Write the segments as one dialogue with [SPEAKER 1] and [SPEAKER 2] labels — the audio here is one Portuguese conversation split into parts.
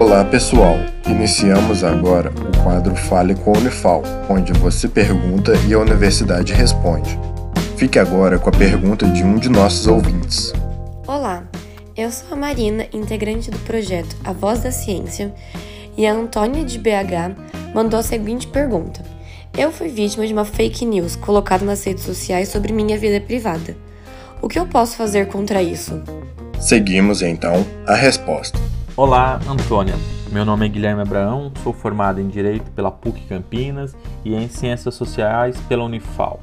[SPEAKER 1] Olá pessoal, iniciamos agora o quadro Fale com a Unifal, onde você pergunta e a universidade responde. Fique agora com a pergunta de um de nossos ouvintes.
[SPEAKER 2] Olá, eu sou a Marina, integrante do projeto A Voz da Ciência, e a Antônia de BH mandou a seguinte pergunta. Eu fui vítima de uma fake news colocada nas redes sociais sobre minha vida privada. O que eu posso fazer contra isso?
[SPEAKER 1] Seguimos então a resposta.
[SPEAKER 3] Olá, Antônia. Meu nome é Guilherme Abraão, sou formado em Direito pela PUC Campinas e em Ciências Sociais pela Unifal.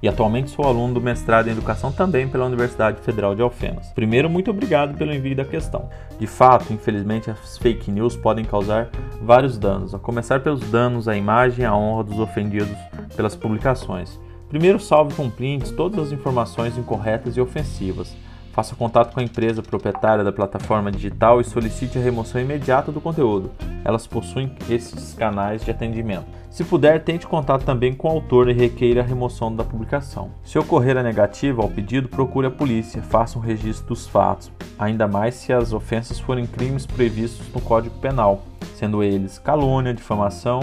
[SPEAKER 3] E atualmente sou aluno do mestrado em Educação também pela Universidade Federal de Alfenas. Primeiro, muito obrigado pelo envio da questão. De fato, infelizmente, as fake news podem causar vários danos, a começar pelos danos à imagem e à honra dos ofendidos pelas publicações. Primeiro, salve com prints todas as informações incorretas e ofensivas Faça contato com a empresa proprietária da plataforma digital e solicite a remoção imediata do conteúdo. Elas possuem esses canais de atendimento. Se puder, tente contato também com o autor e requeira a remoção da publicação. Se ocorrer a negativa ao pedido, procure a polícia, faça um registro dos fatos, ainda mais se as ofensas forem crimes previstos no Código Penal, sendo eles calúnia, difamação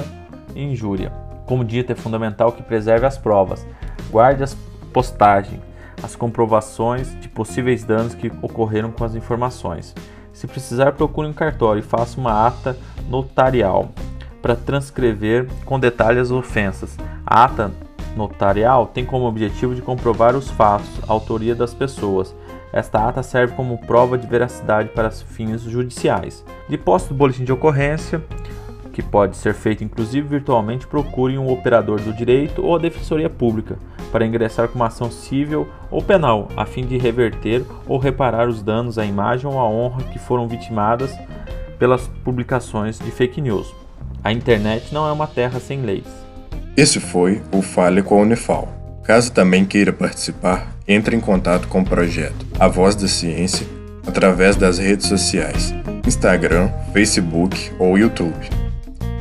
[SPEAKER 3] e injúria. Como dito, é fundamental que preserve as provas, guarde as postagens, as comprovações de possíveis danos que ocorreram com as informações. Se precisar, procure um cartório e faça uma ata notarial para transcrever com detalhe as ofensas. A ata notarial tem como objetivo de comprovar os fatos, a autoria das pessoas. Esta ata serve como prova de veracidade para fins judiciais. De posse do boletim de ocorrência, que pode ser feito inclusive virtualmente, procure um operador do direito ou a defensoria pública para ingressar com uma ação civil ou penal, a fim de reverter ou reparar os danos à imagem ou à honra que foram vitimadas pelas publicações de fake news. A internet não é uma terra sem leis.
[SPEAKER 1] Esse foi o Fale com a Unifal. Caso também queira participar, entre em contato com o projeto A Voz da Ciência através das redes sociais, Instagram, Facebook ou YouTube.